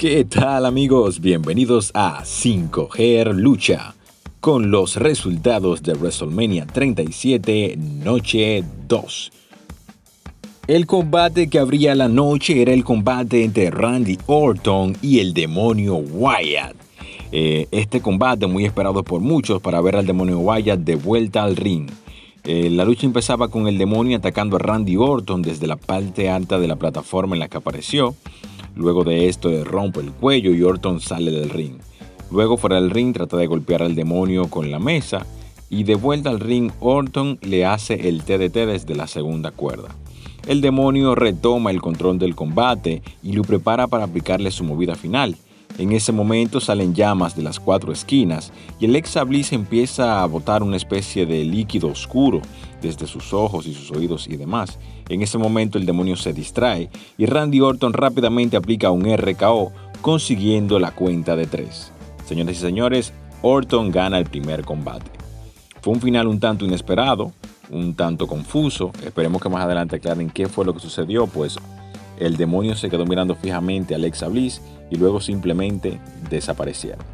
¿Qué tal amigos? Bienvenidos a 5G Lucha con los resultados de WrestleMania 37 Noche 2. El combate que abría la noche era el combate entre Randy Orton y el demonio Wyatt. Eh, este combate muy esperado por muchos para ver al demonio Wyatt de vuelta al ring. Eh, la lucha empezaba con el demonio atacando a Randy Orton desde la parte alta de la plataforma en la que apareció. Luego de esto rompe el cuello y Orton sale del ring. Luego fuera del ring trata de golpear al demonio con la mesa y de vuelta al ring Orton le hace el TDT desde la segunda cuerda. El demonio retoma el control del combate y lo prepara para aplicarle su movida final. En ese momento salen llamas de las cuatro esquinas y el ex Bliss empieza a botar una especie de líquido oscuro desde sus ojos y sus oídos y demás. En ese momento el demonio se distrae y Randy Orton rápidamente aplica un RKO consiguiendo la cuenta de tres. Señores y señores, Orton gana el primer combate. Fue un final un tanto inesperado, un tanto confuso. Esperemos que más adelante aclaren qué fue lo que sucedió, pues el demonio se quedó mirando fijamente a Alexa Bliss y luego simplemente desaparecieron.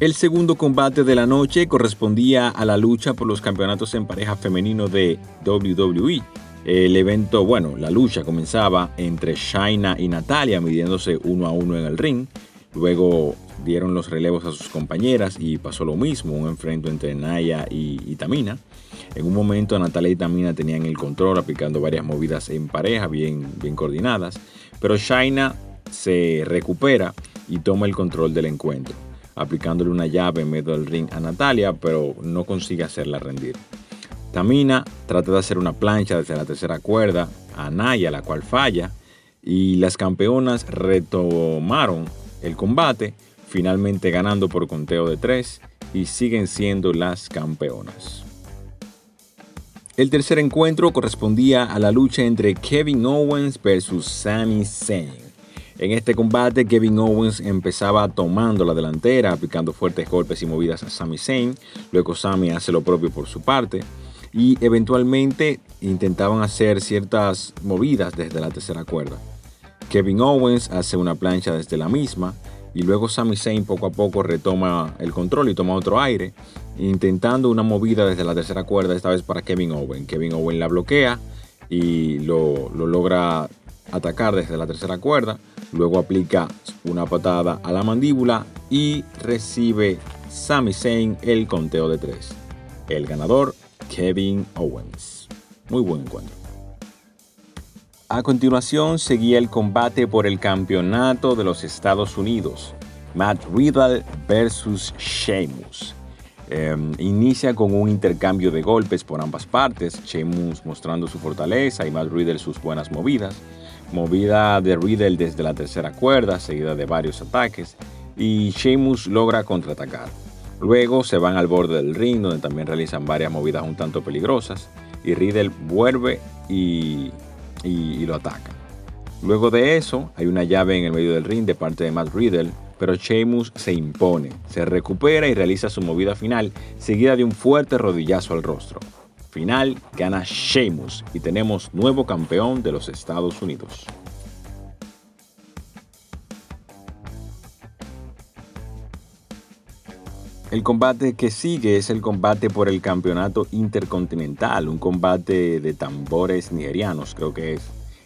El segundo combate de la noche correspondía a la lucha por los campeonatos en pareja femenino de WWE. El evento, bueno, la lucha comenzaba entre Shaina y Natalia midiéndose uno a uno en el ring. Luego dieron los relevos a sus compañeras y pasó lo mismo, un enfrento entre Naya y, Tamina. En un momento Natalia y Tamina tenían el control aplicando varias movidas en pareja bien, bien coordinadas, pero Shaina se recupera y toma el control del encuentro, aplicándole una llave en medio del ring a Natalia, pero no consigue hacerla rendir. Tamina trata de hacer una plancha desde la tercera cuerda a Naya, la cual falla, y las campeonas retomaron el combate, finalmente ganando por conteo de tres y siguen siendo las campeonas. El tercer encuentro correspondía a la lucha entre Kevin Owens versus Sami Zayn. En este combate, Kevin Owens empezaba tomando la delantera, aplicando fuertes golpes y movidas a Sami Zayn. Luego Sami hace lo propio por su parte. Y eventualmente intentaban hacer ciertas movidas desde la tercera cuerda. Kevin Owens hace una plancha desde la misma y luego Sami Zayn poco a poco retoma el control y toma otro aire, intentando una movida desde la tercera cuerda, esta vez para Kevin Owens. Kevin Owens la bloquea y lo, logra atacar desde la tercera cuerda, luego aplica una patada a la mandíbula y recibe Sami Zayn el conteo de tres. El ganador, Kevin Owens. Muy buen encuentro. A continuación seguía el combate por el campeonato de los Estados Unidos, Matt Riddle versus Sheamus. Em, inicia con un intercambio de golpes por ambas partes, Sheamus mostrando su fortaleza y Matt Riddle sus buenas movidas. Movida de Riddle desde la tercera cuerda, seguida de varios ataques, y Sheamus logra contraatacar. Luego se van al borde del ring, donde también realizan varias movidas un tanto peligrosas, y Riddle vuelve y y, lo ataca. Luego de eso, hay una llave en el medio del ring de parte de Matt Riddle, pero Sheamus se impone, se recupera y realiza su movida final, seguida de un fuerte rodillazo al rostro. Final gana Sheamus y tenemos nuevo campeón de los Estados Unidos. El combate que sigue es el combate por el campeonato intercontinental, un combate de tambores nigerianos, creo que es,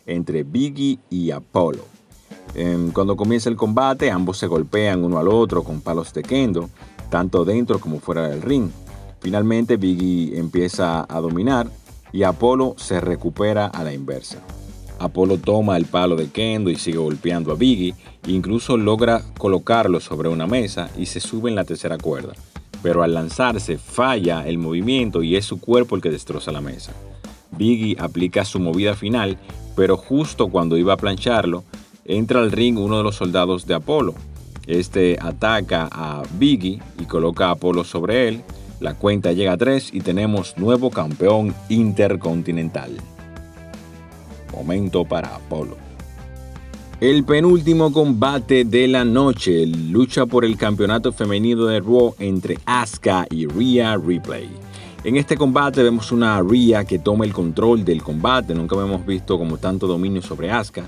entre Biggie y Apollo. Em, cuando comienza el combate, ambos se golpean uno al otro con palos de kendo, tanto dentro como fuera del ring. Finalmente Biggie empieza a dominar y Apolo se recupera a la inversa. Apolo toma el palo de Kendo y sigue golpeando a Biggie, incluso logra colocarlo sobre una mesa y se sube en la tercera cuerda. Pero al lanzarse falla el movimiento y es su cuerpo el que destroza la mesa. Biggie aplica su movida final, pero justo cuando iba a plancharlo, entra al ring uno de los soldados de Apolo. Este ataca a Biggie y coloca a Apolo sobre él. La cuenta llega a 3 y tenemos nuevo campeón intercontinental momento para Apolo. El penúltimo combate de la noche, lucha por el campeonato femenino de Raw entre Asuka y Rhea Ripley. En este combate vemos una Rhea que toma el control del combate, nunca hemos visto como tanto dominio sobre Asuka,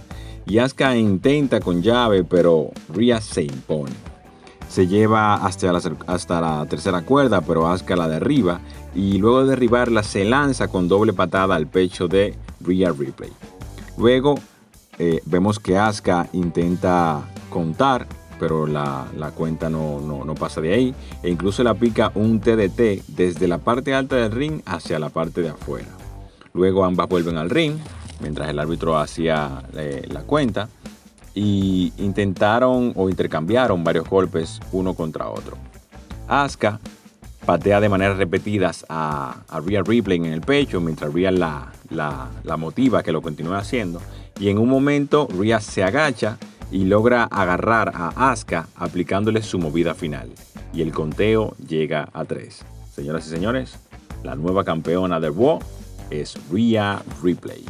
y Asuka intenta con llave, pero Rhea se impone. Se lleva hasta la, tercera cuerda, pero Asuka la derriba y luego de derribarla se lanza con doble patada al pecho de Rhea Ripley. Luego eh, vemos que Asuka intenta contar, pero la, cuenta no, no, pasa de ahí. E incluso la pica un TDT desde la parte alta del ring hacia la parte de afuera. Luego ambas vuelven al ring, mientras el árbitro hacía eh, la cuenta. Y intentaron o intercambiaron varios golpes uno contra otro. Asuka patea de manera repetidas a, a Rhea Ripley en el pecho, mientras Rhea la, la, la motiva que lo continúe haciendo. Y en un momento Rhea se agacha y logra agarrar a Asuka aplicándole su movida final. Y el conteo llega a 3. Señoras y señores, la nueva campeona de Raw es Rhea Ripley.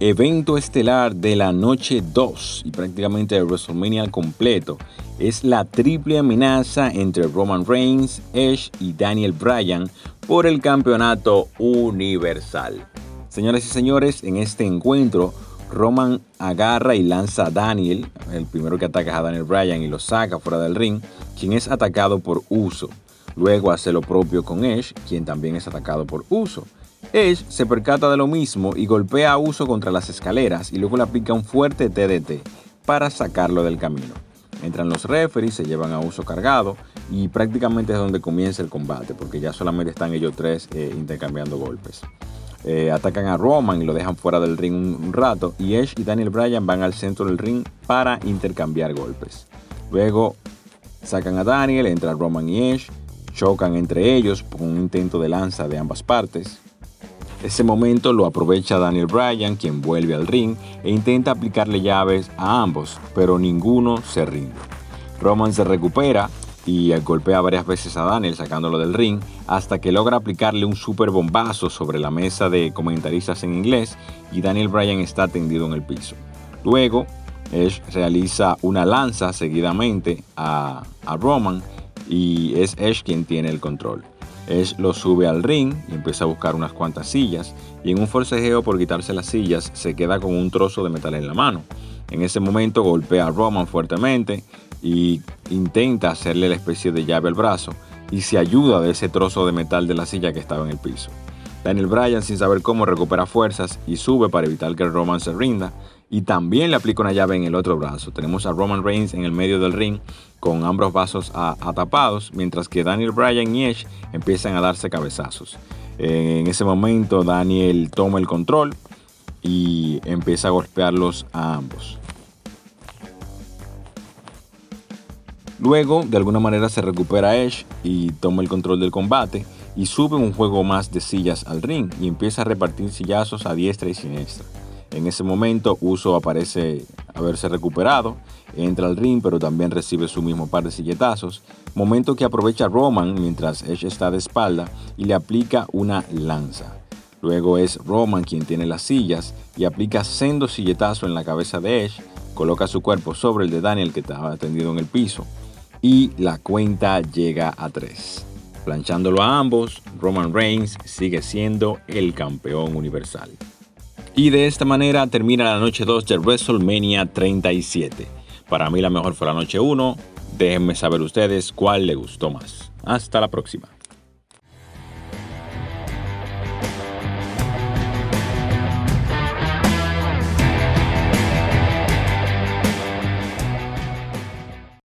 Evento estelar de la noche 2 y prácticamente de WrestleMania completo es la triple amenaza entre Roman Reigns, Edge y Daniel Bryan por el campeonato universal. Señoras y señores, en este encuentro Roman agarra y lanza a Daniel, el primero que ataca a Daniel Bryan y lo saca fuera del ring, quien es atacado por Uso. Luego hace lo propio con Edge, quien también es atacado por Uso. Edge se percata de lo mismo y golpea a Uso contra las escaleras y luego le aplica un fuerte TDT para sacarlo del camino. Entran los referees, se llevan a Uso cargado y prácticamente es donde comienza el combate porque ya solamente están ellos tres eh, intercambiando golpes. Eh, atacan a Roman y lo dejan fuera del ring un, rato. Y Edge y Daniel Bryan van al centro del ring para intercambiar golpes. Luego sacan a Daniel, entra Roman y Edge, chocan entre ellos por un intento de lanza de ambas partes. Ese momento lo aprovecha Daniel Bryan, quien vuelve al ring e intenta aplicarle llaves a ambos, pero ninguno se rinde. Roman se recupera y golpea varias veces a Daniel sacándolo del ring hasta que logra aplicarle un super bombazo sobre la mesa de comentaristas en inglés y Daniel Bryan está tendido en el piso. Luego, Edge realiza una lanza seguidamente a, a Roman y es Edge quien tiene el control. Edge lo sube al ring y empieza a buscar unas cuantas sillas y en un forcejeo por quitarse las sillas se queda con un trozo de metal en la mano. En ese momento golpea a Roman fuertemente y intenta hacerle la especie de llave al brazo y se ayuda de ese trozo de metal de la silla que estaba en el piso. Daniel Bryan, sin saber cómo, recupera fuerzas y sube para evitar que Roman se rinda. Y también le aplica una llave en el otro brazo. Tenemos a Roman Reigns en el medio del ring con ambos brazos atapados, mientras que Daniel Bryan y Edge empiezan a darse cabezazos. En ese momento Daniel toma el control y empieza a golpearlos a ambos. Luego, de alguna manera, se recupera Edge y toma el control del combate y sube un juego más de sillas al ring y empieza a repartir sillazos a diestra y siniestra. En ese momento, Uso aparece haberse recuperado, entra al ring, pero también recibe su mismo par de silletazos, momento que aprovecha Roman mientras Edge está de espalda y le aplica una lanza. Luego es Roman quien tiene las sillas y aplica sendo silletazo en la cabeza de Edge, coloca su cuerpo sobre el de Daniel que estaba tendido en el piso y la cuenta llega a 3. Planchándolo a ambos, Roman Reigns sigue siendo el campeón universal. Y de esta manera termina la noche 2 de WrestleMania 37. Para mí la mejor fue la noche 1. Déjenme saber ustedes cuál le gustó más. Hasta la próxima.